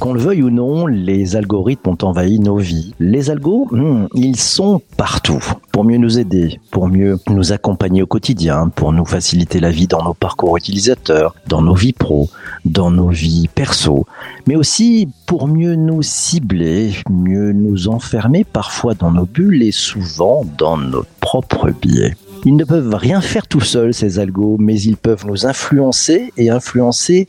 Qu'on le veuille ou non, les algorithmes ont envahi nos vies. Les algos, hmm, ils sont partout. Pour mieux nous aider, pour mieux nous accompagner au quotidien, pour nous faciliter la vie dans nos parcours utilisateurs, dans nos vies pro, dans nos vies perso, mais aussi pour mieux nous cibler, mieux nous enfermer parfois dans nos bulles et souvent dans notre propre biais. Ils ne peuvent rien faire tout seuls, ces algos, mais ils peuvent nous influencer et influencer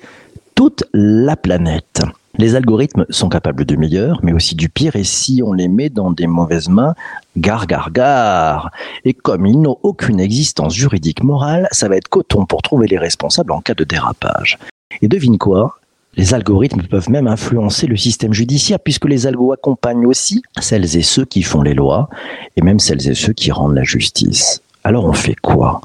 toute la planète. Les algorithmes sont capables du meilleur, mais aussi du pire, et si on les met dans des mauvaises mains, gare, gare, gare. Et comme ils n'ont aucune existence juridique morale, ça va être coton pour trouver les responsables en cas de dérapage. Et devine quoi? Les algorithmes peuvent même influencer le système judiciaire puisque les algos accompagnent aussi celles et ceux qui font les lois et même celles et ceux qui rendent la justice. Alors on fait quoi?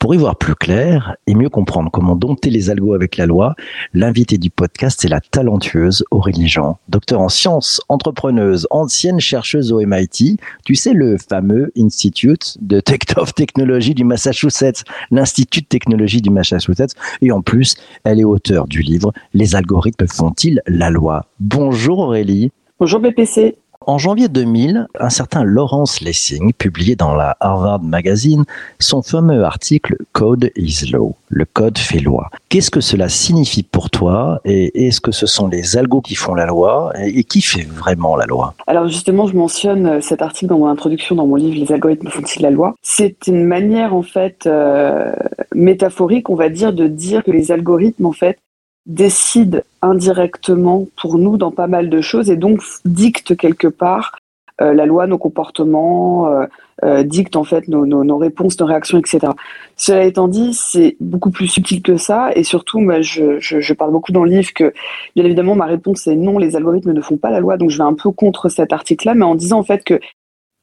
Pour y voir plus clair et mieux comprendre comment dompter les algos avec la loi, l'invité du podcast c'est la talentueuse Aurélie Jean, docteur en sciences, entrepreneuse, ancienne chercheuse au MIT. Tu sais le fameux Institute de of Technology du Massachusetts, l'Institut de technologie du Massachusetts. Et en plus, elle est auteure du livre Les algorithmes font-ils la loi? Bonjour Aurélie. Bonjour BPC. En janvier 2000, un certain Lawrence Lessing publiait dans la Harvard Magazine son fameux article Code is Law, le code fait loi. Qu'est-ce que cela signifie pour toi et est-ce que ce sont les algos qui font la loi et qui fait vraiment la loi? Alors justement, je mentionne euh, cet article dans mon introduction dans mon livre Les algorithmes font-ils la loi? C'est une manière en fait euh, métaphorique, on va dire, de dire que les algorithmes en fait décide indirectement pour nous dans pas mal de choses et donc dicte quelque part euh, la loi, nos comportements, euh, euh, dicte en fait nos, nos, nos, réponses, nos réactions, etc. Cela étant dit, c'est beaucoup plus subtil que ça et surtout, moi, je, je, je, parle beaucoup dans le livre que, bien évidemment, ma réponse est non, les algorithmes ne font pas la loi, donc je vais un peu contre cet article-là, mais en disant en fait que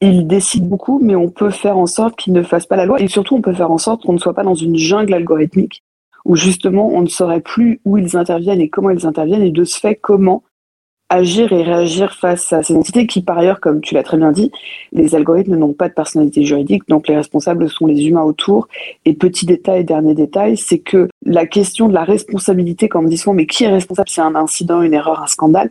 ils décident beaucoup, mais on peut faire en sorte qu'ils ne fassent pas la loi et surtout on peut faire en sorte qu'on ne soit pas dans une jungle algorithmique où justement on ne saurait plus où ils interviennent et comment ils interviennent et de ce fait comment agir et réagir face à ces entités qui, par ailleurs, comme tu l'as très bien dit, les algorithmes n'ont pas de personnalité juridique, donc les responsables sont les humains autour. Et petit détail, dernier détail, c'est que la question de la responsabilité, comme on dit souvent, mais qui est responsable? C'est un incident, une erreur, un scandale.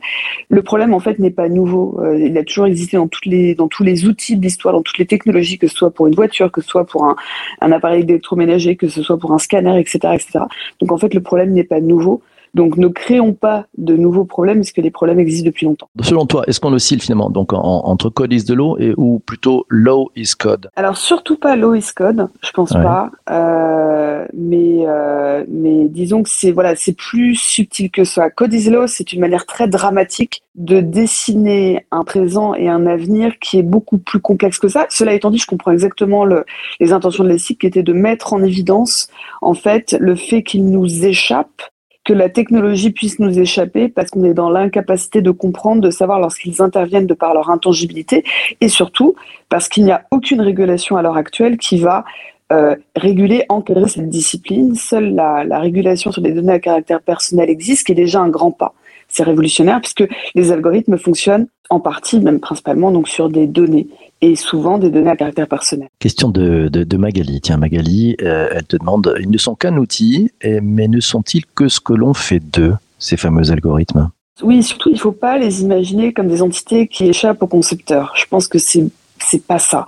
Le problème, en fait, n'est pas nouveau. Euh, il a toujours existé dans, toutes les, dans tous les outils de l'histoire, dans toutes les technologies, que ce soit pour une voiture, que ce soit pour un, un appareil électroménager, que ce soit pour un scanner, etc., etc. Donc, en fait, le problème n'est pas nouveau. Donc ne créons pas de nouveaux problèmes puisque les problèmes existent depuis longtemps. Selon toi, est-ce qu'on oscille finalement donc entre code is de law et ou plutôt law is code? Alors surtout pas law is code, je pense pas. Euh, mais euh, mais disons que c'est voilà c'est plus subtil que ça. Code is law, c'est une manière très dramatique de dessiner un présent et un avenir qui est beaucoup plus complexe que ça. Cela étant dit, je comprends exactement le, les intentions de l'ESIC qui étaient de mettre en évidence en fait le fait qu'il nous échappe que la technologie puisse nous échapper parce qu'on est dans l'incapacité de comprendre, de savoir lorsqu'ils interviennent de par leur intangibilité et surtout parce qu'il n'y a aucune régulation à l'heure actuelle qui va euh, réguler, encadrer cette discipline. Seule la, la, régulation sur les données à caractère personnel existe, qui est déjà un grand pas. C'est révolutionnaire puisque les algorithmes fonctionnent en partie, même principalement, donc sur des données et souvent des données à caractère personnel. Question de, de, de Magali. Tiens, Magali, euh, elle te demande, ils ne sont qu'un outil, mais ne sont-ils que ce que l'on fait d'eux, ces fameux algorithmes? Oui, surtout, il ne faut pas les imaginer comme des entités qui échappent aux concepteurs. Je pense que c'est c'est pas ça.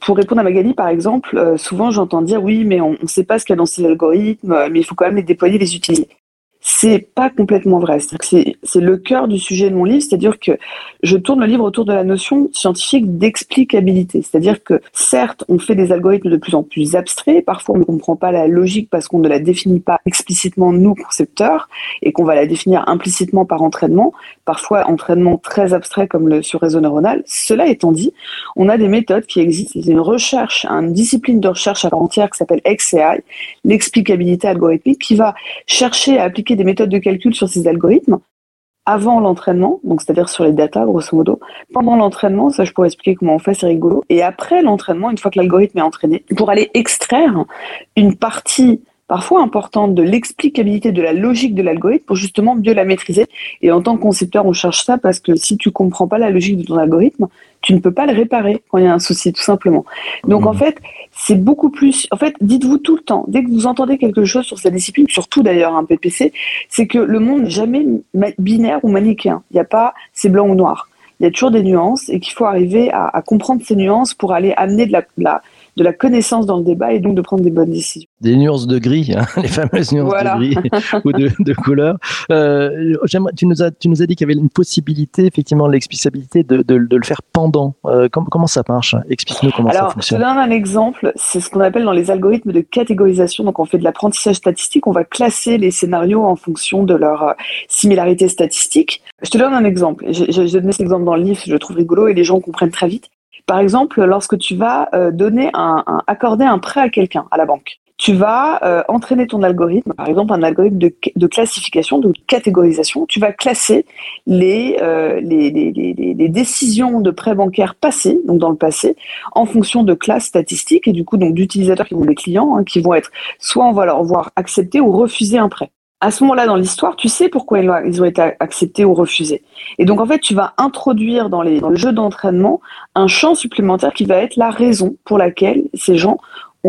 Pour répondre à Magali, par exemple, euh, souvent j'entends dire oui, mais on ne sait pas ce qu'il y a dans ces algorithmes, mais il faut quand même les déployer, les utiliser c'est pas complètement vrai. C'est le cœur du sujet de mon livre, c'est-à-dire que je tourne le livre autour de la notion scientifique d'explicabilité. C'est-à-dire que certes, on fait des algorithmes de plus en plus abstraits, parfois on ne comprend pas la logique parce qu'on ne la définit pas explicitement nous concepteurs et qu'on va la définir implicitement par entraînement, parfois entraînement très abstrait comme le sur réseau neuronal. Cela étant dit, on a des méthodes qui existent. Il une recherche, une discipline de recherche à part entière qui s'appelle XAI, l'explicabilité algorithmique, qui va chercher à appliquer des méthodes de calcul sur ces algorithmes avant l'entraînement, donc c'est-à-dire sur les datas, grosso modo. Pendant l'entraînement, ça je pourrais expliquer comment on fait, c'est rigolo. Et après l'entraînement, une fois que l'algorithme est entraîné, pour aller extraire une partie parfois importante de l'explicabilité de la logique de l'algorithme pour justement mieux la maîtriser. Et en tant que concepteur, on cherche ça parce que si tu comprends pas la logique de ton algorithme, tu ne peux pas le réparer quand il y a un souci, tout simplement. Donc en mmh. fait, c'est beaucoup plus. En fait, dites-vous tout le temps, dès que vous entendez quelque chose sur cette discipline, surtout d'ailleurs un PPC, c'est que le monde n'est jamais binaire ou manichéen. Il n'y a pas c'est blanc ou noir. Il y a toujours des nuances et qu'il faut arriver à, comprendre ces nuances pour aller amener de la de la connaissance dans le débat et donc de prendre des bonnes décisions. Des nuances de gris, hein, les fameuses nuances de gris ou de, de couleur. Euh, tu, nous as, tu nous as dit qu'il y avait une possibilité, effectivement, l'explicabilité de, de, de, le faire pendant. Euh, comment, comment ça marche? Explique-nous comment ça fonctionne. Je te donne un exemple. C'est ce qu'on appelle dans les algorithmes de catégorisation. Donc, on fait de l'apprentissage statistique. On va classer les scénarios en fonction de leur euh, similarité statistique. Je te donne un exemple. J'ai donné cet exemple dans le livre, je le trouve rigolo et les gens comprennent très vite. Par exemple, lorsque tu vas euh, donner un, accorder un prêt à quelqu'un à la banque, tu vas euh, entraîner ton algorithme, par exemple un algorithme de, de, classification, de catégorisation. Tu vas classer les, euh, les, les, les, décisions de prêt bancaire passées, donc dans le passé, en fonction de classes statistiques et du coup donc d'utilisateurs qui vont les clients, hein, qui vont être soit on va leur voir accepter ou refuser un prêt à ce moment-là dans l'histoire, tu sais pourquoi ils ont été acceptés ou refusés. Et donc en fait, tu vas introduire dans, le jeu d'entraînement un champ supplémentaire qui va être la raison pour laquelle ces gens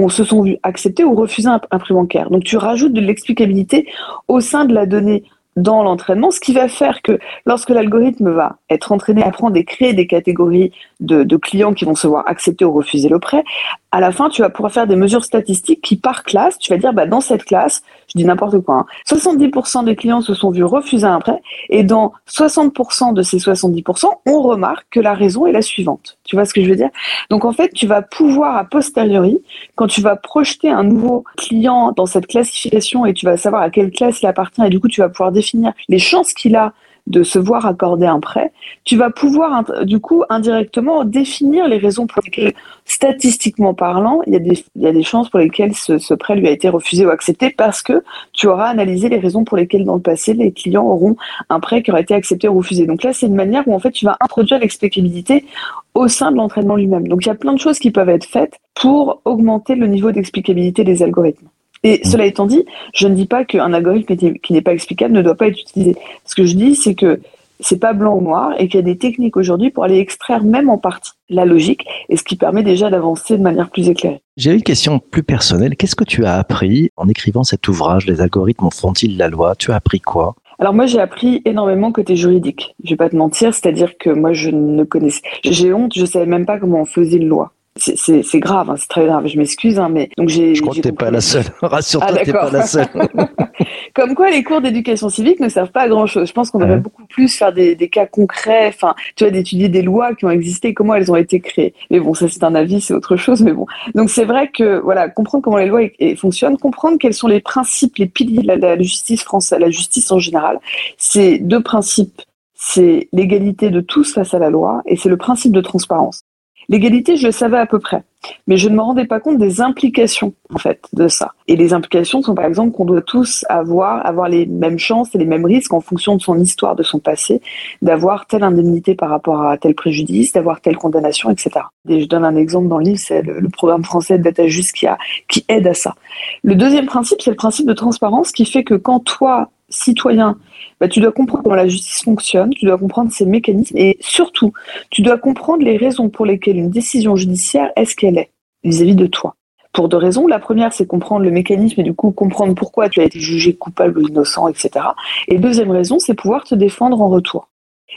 se sont vus accepter ou refuser un, un prix bancaire. Donc tu rajoutes de l'explicabilité au sein de la donnée dans l'entraînement, ce qui va faire que lorsque l'algorithme va être entraîné à prendre et créer des catégories de, de, clients qui vont se voir accepter ou refuser le prêt, à la fin, tu vas pouvoir faire des mesures statistiques qui, par classe, tu vas dire, bah, dans cette classe, je dis n'importe quoi, 70% hein, des clients se sont vus refuser un prêt, et dans 60% de ces 70%, on remarque que la raison est la suivante. Tu vois ce que je veux dire? Donc en fait, tu vas pouvoir a posteriori, quand tu vas projeter un nouveau client dans cette classification et tu vas savoir à quelle classe il appartient, et du coup, tu vas pouvoir définir les chances qu'il a de se voir accorder un prêt, tu vas pouvoir du coup indirectement définir les raisons pour lesquelles, statistiquement parlant, il y a des, chances pour lesquelles ce, ce, prêt lui a été refusé ou accepté parce que tu auras analysé les raisons pour lesquelles dans le passé les clients auront un prêt qui aurait été accepté ou refusé. Donc là, c'est une manière où en fait tu vas introduire l'explicabilité au sein de l'entraînement lui-même. Donc il y a plein de choses qui peuvent être faites pour augmenter le niveau d'explicabilité des algorithmes. Et mm. cela étant dit, je ne dis pas qu'un algorithme qui n'est pas explicable ne doit pas être utilisé. Ce que je dis, c'est que c'est pas blanc ou noir et qu'il y a des techniques aujourd'hui pour aller extraire même en partie la logique et ce qui permet déjà d'avancer de manière plus éclairée. J'ai une question plus personnelle. Qu'est-ce que tu as appris en écrivant cet ouvrage Les algorithmes font-ils la loi? Tu as appris quoi? Alors moi j'ai appris énormément côté juridique. Je vais pas te mentir, c'est-à-dire que moi je ne connaissais, j'ai honte, je savais même pas comment on faisait une loi c'est grave, hein, c'est très grave. Je m'excuse, hein, mais donc j'ai. Je crois que t'es pas la seule. Rassure-toi, ah, t'es pas la seule. Comme quoi, les cours d'éducation civique ne servent pas à grand chose. Je pense qu'on devrait beaucoup plus faire des, des cas concrets. Enfin, tu vois, d'étudier des lois qui ont existé, comment elles ont été créées. Mais bon, ça c'est un avis, c'est autre chose. Mais bon, donc c'est vrai que voilà, comprendre comment les lois fonctionnent, comprendre quels sont les principes, les piliers de la, la justice française, la justice en général. C'est deux principes c'est l'égalité de tous face à la loi et c'est le principe de transparence. L'égalité, je le savais à peu près, mais je ne me rendais pas compte des implications en fait de ça. Et les implications sont par exemple qu'on doit tous avoir les mêmes chances et les mêmes risques en fonction de son histoire, de son passé, d'avoir telle indemnité par rapport à tel préjudice, d'avoir telle condamnation, etc. Et je donne un exemple dans le livre, c'est le, programme français Data Just qui, a, qui aide à ça. Le deuxième principe, c'est le principe de transparence qui fait que quand toi, citoyen, bah, tu dois comprendre comment la justice fonctionne, tu dois comprendre ses mécanismes et surtout, tu dois comprendre les raisons pour lesquelles une décision judiciaire est ce qu'elle est vis-à-vis de toi. Pour deux raisons. La première, c'est comprendre le mécanisme et du coup comprendre pourquoi tu as été jugé coupable ou innocent, etc. Et deuxième raison, c'est pouvoir te défendre en retour.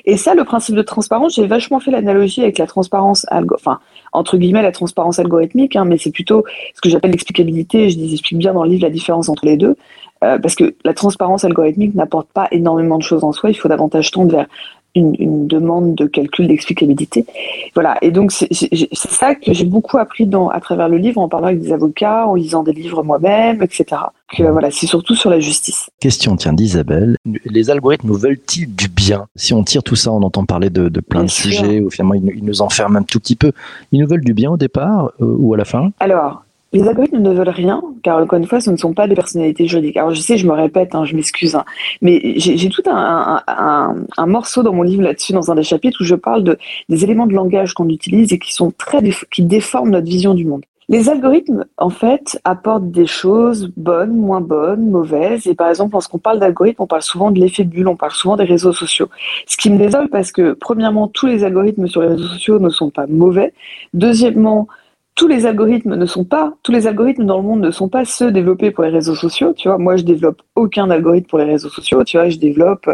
Et ça, le principe de transparence, j'ai vachement fait l'analogie avec la transparence, enfin, entre guillemets, la transparence algorithmique, hein, mais c'est plutôt ce que j'appelle l'explicabilité. Je dis, explique bien dans le livre la différence entre les deux. Euh, parce que la transparence algorithmique n'apporte pas énormément de choses en soi. Il faut davantage tendre vers une, demande de calcul d'explicabilité. Voilà. Et donc, c'est ça que j'ai beaucoup appris dans, à travers le livre, en parlant avec des avocats, en lisant des livres moi-même, etc. Que, voilà, c'est surtout sur la justice. Question, tiens, d'Isabelle. Les algorithmes nous veulent-ils du bien? Si on tire tout ça, on entend parler de, de plein de sujets, ou finalement, ils, nous enferment un tout petit peu. Ils nous veulent du bien au départ euh, ou à la fin? Alors, les algorithmes ne veulent rien, car encore une fois, ce ne sont pas des personnalités juridiques. Alors je sais, je me répète, hein, je m'excuse, hein, mais j'ai tout un, morceau dans mon livre là-dessus, dans un des chapitres, où je parle de, des éléments de langage qu'on utilise et qui sont très qui déforment notre vision du monde. Les algorithmes, en fait, apportent des choses bonnes, moins bonnes, mauvaises. Et par exemple, lorsqu'on parle d'algorithmes, on parle souvent de l'effet bulle, on parle souvent des réseaux sociaux. Ce qui me désole parce que, premièrement, tous les algorithmes sur les réseaux sociaux ne sont pas mauvais. Deuxièmement, tous les algorithmes ne sont pas, tous les algorithmes dans le monde ne sont pas ceux développés pour les réseaux sociaux. Tu vois, moi, je développe aucun algorithme pour les réseaux sociaux. Tu vois, je développe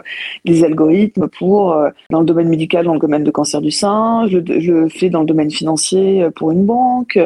des algorithmes pour euh, dans le domaine médical, dans le domaine de cancer du sein. Je, le fais dans le domaine financier euh, pour une banque.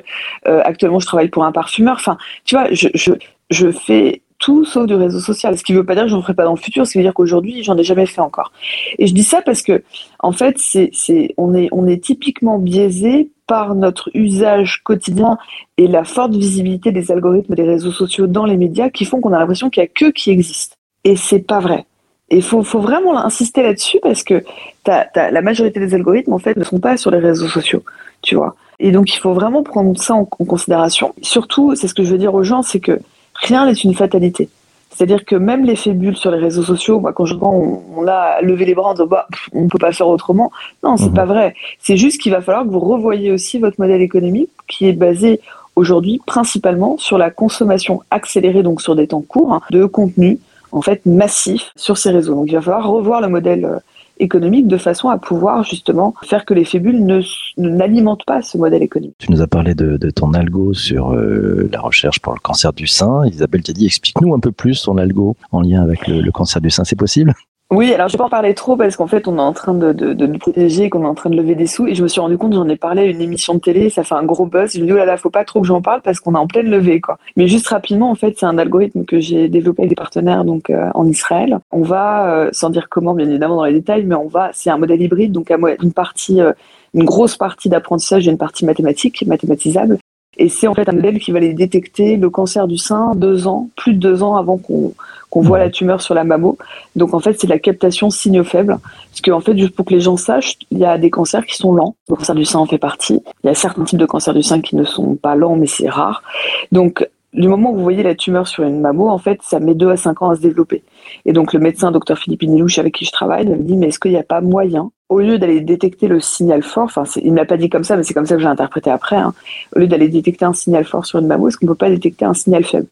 Euh, actuellement, je travaille pour un parfumeur. Enfin, tu vois, je, je, je fais tout sauf du réseau social. Ce qui ne veut pas dire que j'en ferai pas dans le futur, ce qui veut dire qu'aujourd'hui, j'en ai jamais fait encore. Et je dis ça parce que, en fait, c'est, c'est, on est, on est typiquement biaisé par notre usage quotidien et la forte visibilité des algorithmes des réseaux sociaux dans les médias qui font qu'on a l'impression qu'il y a que qui existent. Et c'est pas vrai. Et il faut, faut, vraiment insister là-dessus parce que la majorité des algorithmes, en fait, ne sont pas sur les réseaux sociaux, tu vois. Et donc, il faut vraiment prendre ça en considération. Surtout, c'est ce que je veux dire aux gens, c'est que rien n'est une fatalité. C'est-à-dire que même l'effet bulle sur les réseaux sociaux, moi, quand je vois on, on a levé les bras en disant bah, on peut pas faire autrement, non, c'est mhm. pas vrai. C'est juste qu'il va falloir que vous revoyiez aussi votre modèle économique qui est basé aujourd'hui principalement sur la consommation accélérée, donc sur des temps courts, hein, de contenu en fait massif sur ces réseaux. Donc il va falloir revoir le modèle euh, économique de façon à pouvoir justement faire que les fébules ne, n'alimentent pas ce modèle économique. Tu nous as parlé de, ton algo sur euh, la recherche pour le cancer du sein. Isabelle t'a dit explique-nous un peu plus ton algo en lien avec le cancer du sein, c'est possible? Oui, alors je vais pas en parler trop parce qu'en fait, on est en train de, de, de nous protéger, qu'on est en train de lever des sous. Et je me suis rendu compte, j'en ai parlé à une émission de télé, ça fait un gros buzz. Je me dis, oh là là, faut pas trop que j'en parle parce qu'on est en pleine levée, quoi. Mais juste rapidement, en fait, c'est un algorithme que j'ai développé avec des partenaires, donc, euh, en Israël. On va, euh, sans dire comment, bien évidemment, dans les détails, mais on va, c'est un modèle hybride, donc une partie, euh, une grosse partie d'apprentissage et une partie mathématique, mathématisable. Et c'est en fait un modèle qui va aller détecter le cancer du sein deux ans, plus de deux ans avant qu'on qu'on voit la tumeur sur la mammo. Donc en fait, c'est la captation signaux faibles. Parce qu'en fait, juste pour que les gens sachent, il y a des cancers qui sont lents. Le cancer du sein en fait partie. Il y a certains types de cancers du sein qui ne sont pas lents, mais c'est rare. Donc du moment où vous voyez la tumeur sur une mammo, en fait, ça met deux à cinq ans à se développer. Et donc le médecin, docteur Philippe Nilouche, avec qui je travaille, me dit, mais est-ce qu'il n'y a pas moyen, au lieu d'aller détecter le signal fort, enfin il ne m'a pas dit comme ça, mais c'est comme ça que j'ai interprété après, hein, au lieu d'aller détecter un signal fort sur une mammo, est-ce qu'on ne peut pas détecter un signal faible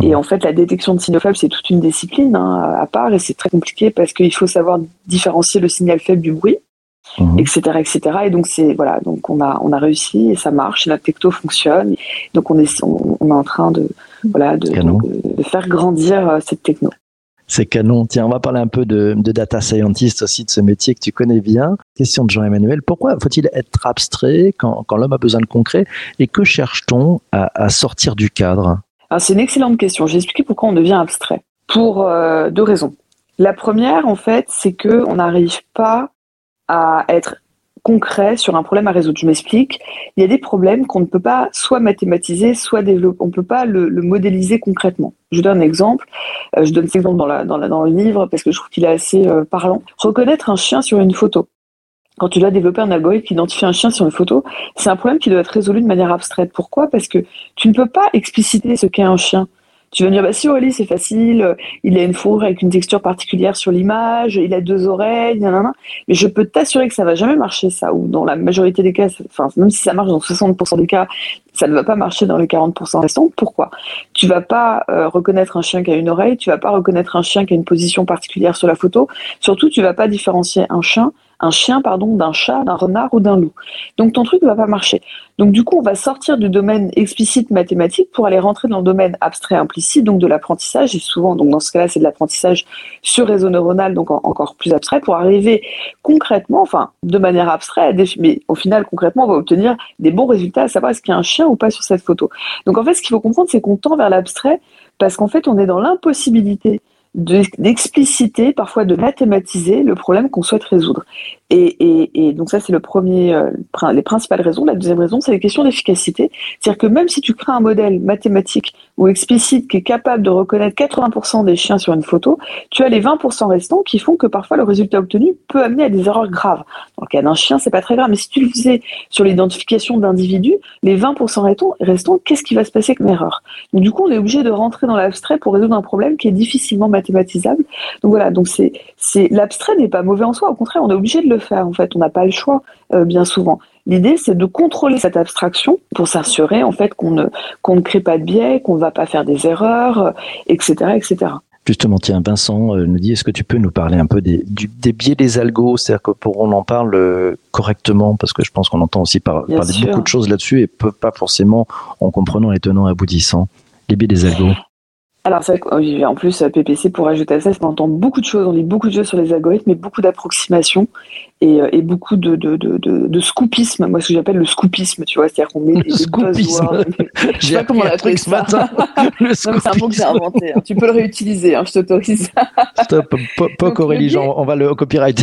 et en fait, la détection de signaux faibles, c'est toute une discipline hein, à part et c'est très compliqué parce qu'il faut savoir différencier le signal faible du bruit, etc., mhm. etc. Et donc c'est voilà, donc on a on a réussi et ça marche, et notre techno fonctionne. Donc on est on, est en train de voilà de, de, faire grandir euh, cette techno. C'est canon. Tiens, on va parler un peu de, data scientist aussi, de ce métier que tu connais bien. Question de Jean-Emmanuel. Pourquoi faut-il être abstrait quand, l'homme a besoin de concret Et que cherche-t-on à, sortir du cadre? Ah, c'est une excellente question. J'ai expliqué pourquoi on devient abstrait. Pour euh, deux raisons. La première, en fait, c'est que on n'arrive pas à être concret sur un problème à résoudre. Je m'explique. Il y a des problèmes qu'on ne peut pas soit mathématiser, soit développer. On ne peut pas le, modéliser concrètement. Je donne un exemple. Euh, je donne cet exemple dans, le livre parce que je trouve qu'il est assez euh, parlant. Reconnaître un chien sur une photo quand tu dois développer un algorithme qui identifie un chien sur une photo, c'est un problème qui doit être résolu de manière abstraite. Pourquoi? Parce que tu ne peux pas expliciter ce qu'est un chien. Tu vas me dire, bah si Aurélie, c'est facile, il a une fourrure avec une texture particulière sur l'image, il a deux oreilles, nanana. mais je peux t'assurer que ça va jamais marcher, ça, ou dans la majorité des cas, enfin, même si ça marche dans 60% des cas, ça ne va pas marcher dans les 40% restants. Pourquoi? Tu vas pas euh, reconnaître un chien qui a une oreille, tu vas pas reconnaître un chien qui a une position particulière sur la photo, surtout tu vas pas différencier un chien un chien pardon d'un chat, d'un renard ou d'un loup. Donc ton truc ne va pas marcher. Donc du coup, on va sortir du domaine explicite mathématique pour aller rentrer dans le domaine abstrait implicite, donc de l'apprentissage. Et souvent, donc dans ce cas-là, c'est de l'apprentissage sur réseau neuronal, donc encore plus abstrait, pour arriver concrètement, enfin de manière abstraite, mais au final concrètement, on va obtenir des bons résultats, à savoir est-ce qu'il y a un chien ou pas sur cette photo. Donc en fait, ce qu'il faut comprendre, c'est qu'on tend vers l'abstrait parce qu'en fait, on est dans l'impossibilité d'expliciter, parfois de mathématiser le problème qu'on souhaite résoudre. Et, donc ça, c'est le premier, euh, les principales raisons. La deuxième raison, c'est les questions d'efficacité. C'est-à-dire que même si tu crées un modèle mathématique ou explicite qui est capable de reconnaître 80% des chiens sur une photo, tu as les 20% restants qui font que parfois le résultat obtenu peut amener à des erreurs graves. Dans le cas d'un chien, c'est pas très grave, mais si tu le faisais sur l'identification d'individus, les 20% restants, qu'est-ce qui va se passer comme erreur? Donc du coup, on est obligé de rentrer dans l'abstrait pour résoudre un problème qui est difficilement mathématisable. Donc voilà, donc c'est, c'est l'abstrait n'est pas mauvais en soi, au contraire, on est obligé de le faire. En fait, on n'a pas le choix euh, bien souvent. L'idée, c'est de contrôler cette abstraction pour s'assurer en fait qu'on ne qu'on ne crée pas de biais, qu'on ne va pas faire des erreurs, etc., euh, etc. Justement, tiens, Vincent nous dit, est-ce que tu peux nous parler un peu des, des biais des algos? C'est-à-dire que pour on en parle correctement, parce que je pense qu'on entend aussi parler beaucoup de choses là-dessus et pas forcément en comprenant les tenants aboutissants. Les biais des algos. Alors, c'est vrai en plus, PPC, pour ajouter à ça, on entend beaucoup de choses, on lit beaucoup de choses sur les algorithmes, mais beaucoup d'approximations et, euh, et, beaucoup de, de, de, de, scoopisme, moi, ce que j'appelle le scoopisme, tu vois, c'est-à-dire qu'on met des scoopisme. Je sais pas comment on appelle ce matin. c'est un mot que j'ai inventé. Hein. Tu peux le réutiliser, hein, je t'autorise. Stop, pas Aurélie, on va le copyright.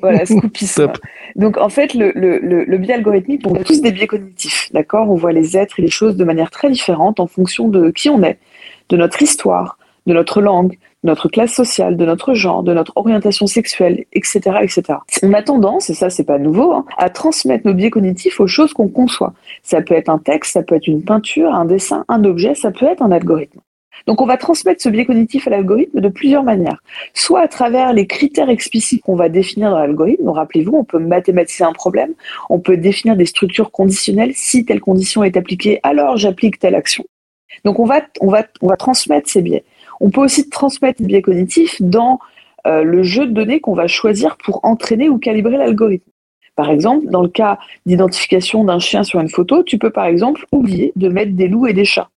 voilà, scoopisme. Donc, en fait, le, le, le, le biais algorithmique, on a tous des biais cognitifs, d'accord? On voit les êtres et les choses de manière très différente en fonction de qui on est de notre histoire, de notre langue, de notre classe sociale, de notre genre, de notre orientation sexuelle, etc., etc. On a tendance, et ça c'est pas nouveau, hein, à transmettre nos biais cognitifs aux choses qu'on conçoit. Ça peut être un texte, ça peut être une peinture, un dessin, un objet, ça peut être un algorithme. Donc on va transmettre ce biais cognitif à l'algorithme de plusieurs manières. Soit à travers les critères explicites qu'on va définir dans l'algorithme. Rappelez-vous, on peut mathématiser un problème, on peut définir des structures conditionnelles. Si telle condition est appliquée, alors j'applique telle action. Donc on va, transmettre ces biais. On peut aussi transmettre des biais cognitifs dans euh, le jeu de données qu'on va choisir pour entraîner ou calibrer l'algorithme. Par exemple, dans le cas d'identification d'un chien sur une photo, tu peux par exemple oublier de mettre des loups et des chats.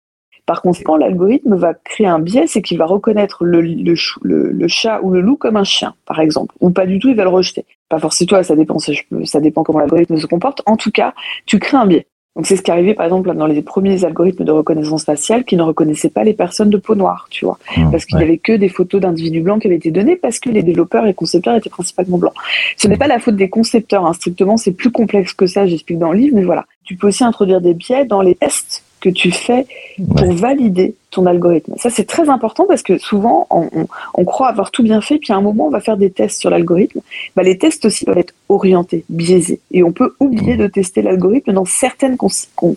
Par conséquent, l'algorithme va créer un biais, c'est qu'il va reconnaître le, chat ou le loup comme un chien, par exemple, ou pas du tout, il va le rejeter. Pas forcément ça dépend, ça dépend comment l'algorithme se comporte. En tout cas, tu crées un biais. Donc c'est ce qui arrivait par exemple dans les premiers algorithmes de reconnaissance faciale qui ne reconnaissaient pas les personnes de peau noire, tu vois, mmh, parce qu'il n'y avait que des photos d'individus blancs qui avaient été données parce que les développeurs et concepteurs étaient principalement blancs. Ce n'est pas la faute des concepteurs, hein, strictement, c'est plus complexe que ça, j'explique dans le livre, mais voilà. Tu peux aussi introduire des biais dans les tests que tu fais pour valider ton algorithme. Ça, c'est très important parce que souvent, on, croit avoir tout bien fait, puis à un moment, on va faire des tests sur l'algorithme. Bah, les tests aussi peuvent être orientés, biaisés, et on peut oublier de tester l'algorithme dans certaines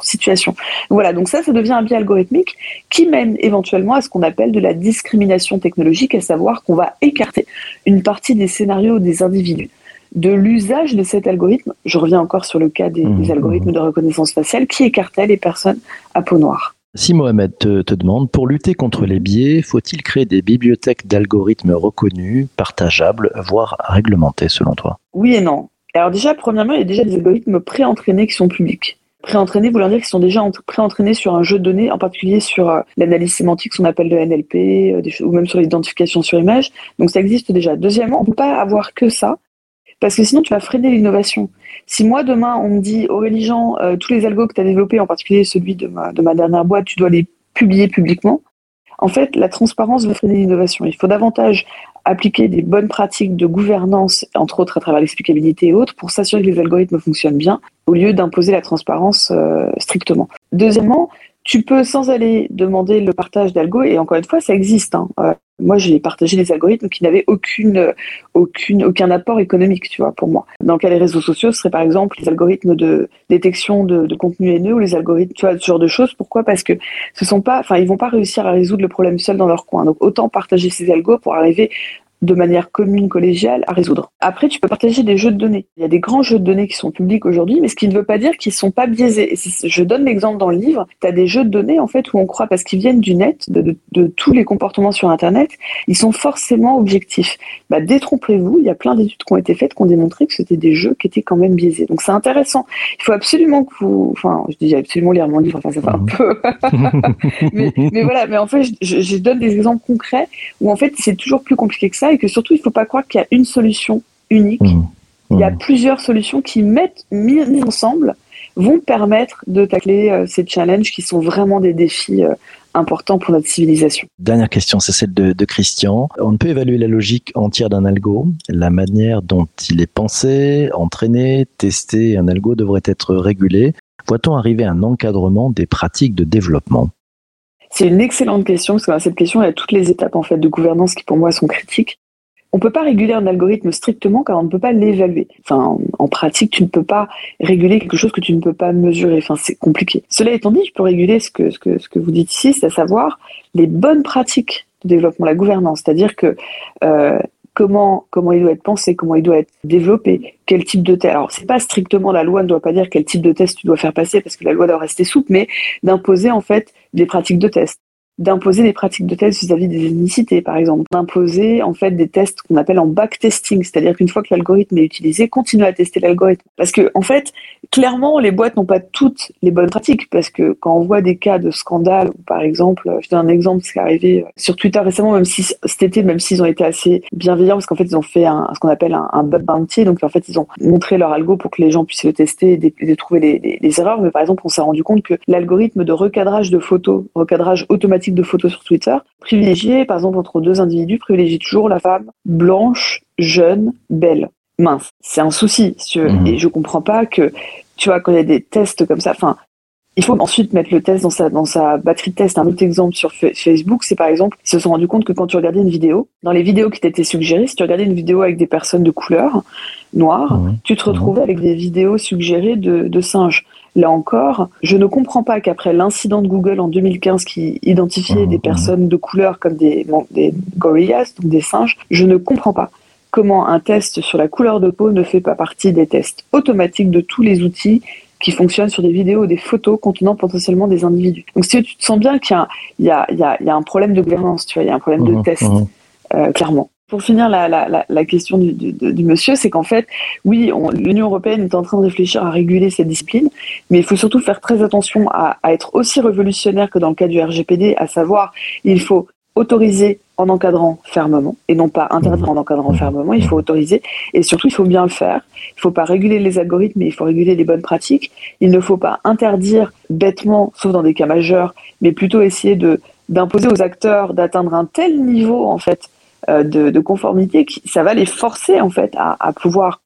situations. Voilà, donc ça, ça devient un biais algorithmique qui mène éventuellement à ce qu'on appelle de la discrimination technologique, à savoir qu'on va écarter une partie des scénarios des individus de l'usage de cet algorithme. Je reviens encore sur le cas des, mmh. algorithmes de reconnaissance faciale qui écartaient les personnes à peau noire? Si Mohamed te, demande, pour lutter contre les biais, faut-il créer des bibliothèques d'algorithmes reconnus, partageables, voire réglementés selon toi? Oui et non. Alors déjà, premièrement, il y a déjà des algorithmes pré-entraînés qui sont publics. Pré-entraînés voulant dire qu'ils sont déjà pré-entraînés sur un jeu de données, en particulier sur euh, l'analyse sémantique, ce qu'on appelle le NLP, euh, ou même sur l'identification sur image. Donc ça existe déjà. Deuxièmement, on ne peut pas avoir que ça parce que sinon tu vas freiner l'innovation. Si moi demain on me dit Aurélie Jean, euh, tous les algos que tu as développés, en particulier celui de ma, de ma dernière boîte, tu dois les publier publiquement, en fait la transparence va freiner l'innovation. Il faut davantage appliquer des bonnes pratiques de gouvernance, entre autres à travers l'explicabilité et autres, pour s'assurer que les algorithmes fonctionnent bien, au lieu d'imposer la transparence euh, strictement. Deuxièmement, tu peux sans aller demander le partage d'algo, et encore une fois, ça existe. Hein. Euh, moi, j'ai partagé des algorithmes qui n'avaient aucune, aucune, aucun apport économique, tu vois, pour moi. Dans le réseaux sociaux, ce serait par exemple les algorithmes de détection de, de contenu haineux ou les algorithmes, tu vois, ce genre de choses. Pourquoi? Parce que ce sont pas, enfin, ils vont pas réussir à résoudre le problème seul dans leur coin. Donc, autant partager ces algos pour arriver de manière commune, collégiale, à résoudre. Après, tu peux partager des jeux de données. Il y a des grands jeux de données qui sont publics aujourd'hui, mais ce qui ne veut pas dire qu'ils ne sont pas biaisés. Et je donne l'exemple dans le livre. Tu as des jeux de données, en fait, où on croit, parce qu'ils viennent du net, de, de, tous les comportements sur Internet, ils sont forcément objectifs. Bah, détrompez-vous, il y a plein d'études qui ont été faites qui ont démontré que c'était des jeux qui étaient quand même biaisés. Donc c'est intéressant. Il faut absolument que vous, enfin, je dis absolument lire mon livre, enfin, ça va un mmh. peu. mais, mais, voilà, mais en fait, je, je donne des exemples concrets où, en fait, c'est toujours plus compliqué que ça et que surtout, il ne faut pas croire qu'il y a une solution unique. Mmh. Il y a mmh. plusieurs solutions qui, mettent, mises ensemble, vont permettre de tacler euh, ces challenges qui sont vraiment des défis euh, importants pour notre civilisation. Dernière question, c'est celle de, de, Christian. On ne peut évaluer la logique entière d'un algo. La manière dont il est pensé, entraîné, testé, un algo devrait être régulé. Voit-on arriver à un encadrement des pratiques de développement? C'est une excellente question, parce que dans cette question, il y a toutes les étapes en fait de gouvernance qui pour moi sont critiques. On ne peut pas réguler un algorithme strictement car on ne peut pas l'évaluer. Enfin, en pratique, tu ne peux pas réguler quelque chose que tu ne peux pas mesurer. Enfin, c'est compliqué. Cela étant dit, je peux réguler ce que, ce que, ce que vous dites ici, c'est à savoir les bonnes pratiques de développement, la gouvernance. C'est-à-dire que euh, comment, comment il doit être pensé, comment il doit être développé, quel type de test. Alors, c'est pas strictement la loi ne doit pas dire quel type de test tu dois faire passer parce que la loi doit rester souple, mais d'imposer en fait des pratiques de test d'imposer des pratiques de test vis-à-vis des ethnicités, par exemple, d'imposer en fait des tests qu'on appelle en backtesting, c'est-à-dire qu'une fois que l'algorithme est utilisé, continuer à tester l'algorithme. Parce que en fait, clairement, les boîtes n'ont pas toutes les bonnes pratiques, parce que quand on voit des cas de scandale, par exemple, je donne un exemple, ce qui est arrivé sur Twitter récemment, même si cet été, même s'ils ont été assez bienveillants, parce qu'en fait, ils ont fait ce qu'on appelle un, un, bug bounty, donc en fait, ils ont montré leur algo pour que les gens puissent le tester et trouver les, les, erreurs. Mais par exemple, on s'est rendu compte que l'algorithme de recadrage de photos, recadrage automatique de photos sur Twitter, privilégié, par exemple, entre deux individus, privilégie toujours la femme blanche, jeune, belle. Mince, c'est un souci. Mmh. Et je comprends pas que, tu vois, quand il y a des tests comme ça, enfin, il faut ensuite mettre le test dans sa, dans sa batterie de test. Un autre exemple sur Facebook, c'est par exemple, ils se sont rendus compte que quand tu regardais une vidéo, dans les vidéos qui t'étaient suggérées, si tu regardais une vidéo avec des personnes de couleur noire, mmh. tu te retrouvais avec des vidéos suggérées de, de singes. Là encore, je ne comprends pas qu'après l'incident de Google en 2015 qui identifiait des mmh, personnes de couleur comme des, des gorillas, donc des singes, je ne comprends pas comment un test sur la couleur de peau ne fait pas partie des tests automatiques de tous les outils qui fonctionnent sur des vidéos ou des photos contenant potentiellement des individus. Donc si tu te sens bien qu'il y, a, un problème de gouvernance, tu vois, il y a un problème de test, euh, clairement pour finir la, la, la question du, du, monsieur, c'est qu'en fait, oui, l'Union européenne est en train de réfléchir à réguler cette discipline, mais il faut surtout faire très attention à, à, être aussi révolutionnaire que dans le cas du RGPD, à savoir, il faut autoriser en encadrant fermement et non pas interdire en encadrant fermement. Il faut autoriser et surtout il faut bien le faire. Il ne faut pas réguler les algorithmes, mais il faut réguler les bonnes pratiques. Il ne faut pas interdire bêtement, sauf dans des cas majeurs, mais plutôt essayer de d'imposer aux acteurs d'atteindre un tel niveau en fait euh, de, conformité, qui, ça va les forcer en fait à, pouvoir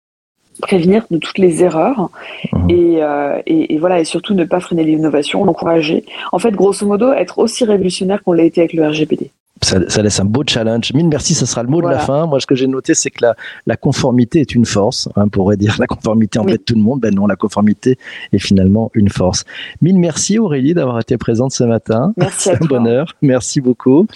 prévenir de toutes les erreurs mmh. euh, et, et, voilà et surtout ne pas freiner l'innovation, l'encourager. En fait, grosso modo, être aussi révolutionnaire qu'on l'a été avec le RGPD. Ça, ça, laisse un beau challenge. Mille merci, ce sera le mot de la fin. Moi, ce que j'ai noté, c'est que la, la, conformité est une force. Hein, on pourrait dire la conformité embête tout le monde. Ben non, la conformité est finalement une force. Mille merci Aurélie d'avoir été présente ce matin. Merci un bonheur. Merci beaucoup.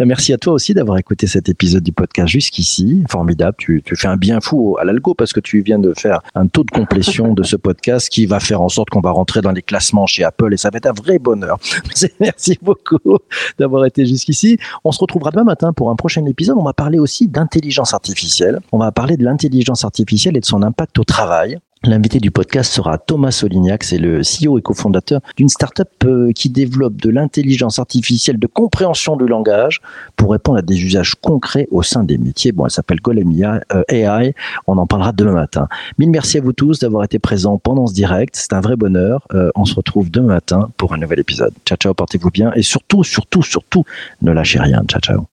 Euh, merci à toi aussi d'avoir écouté cet épisode du podcast jusqu'ici. Formidable. Tu, tu fais un bien fou à l'algo parce que tu viens de faire un taux de complétion de ce podcast qui va faire en sorte qu'on va rentrer dans les classements chez Apple et ça va être un vrai bonheur. Merci beaucoup d'avoir été jusqu'ici. On se retrouvera demain matin pour un prochain épisode. On va parler aussi d'intelligence artificielle. On va parler de l'intelligence artificielle et de son impact au travail. L'invité du podcast sera Thomas Solignac, c'est le CEO et cofondateur d'une startup euh, qui développe de l'intelligence artificielle de compréhension du langage pour répondre à des usages concrets au sein des métiers. Bon, elle s'appelle Golemia euh, AI. On en parlera demain matin. Mille merci à vous tous d'avoir été présents pendant ce direct. C'est un vrai bonheur. Euh, on se retrouve demain matin pour un nouvel épisode. Ciao, ciao, portez-vous bien et surtout, surtout, surtout, ne lâchez rien. Ciao, ciao.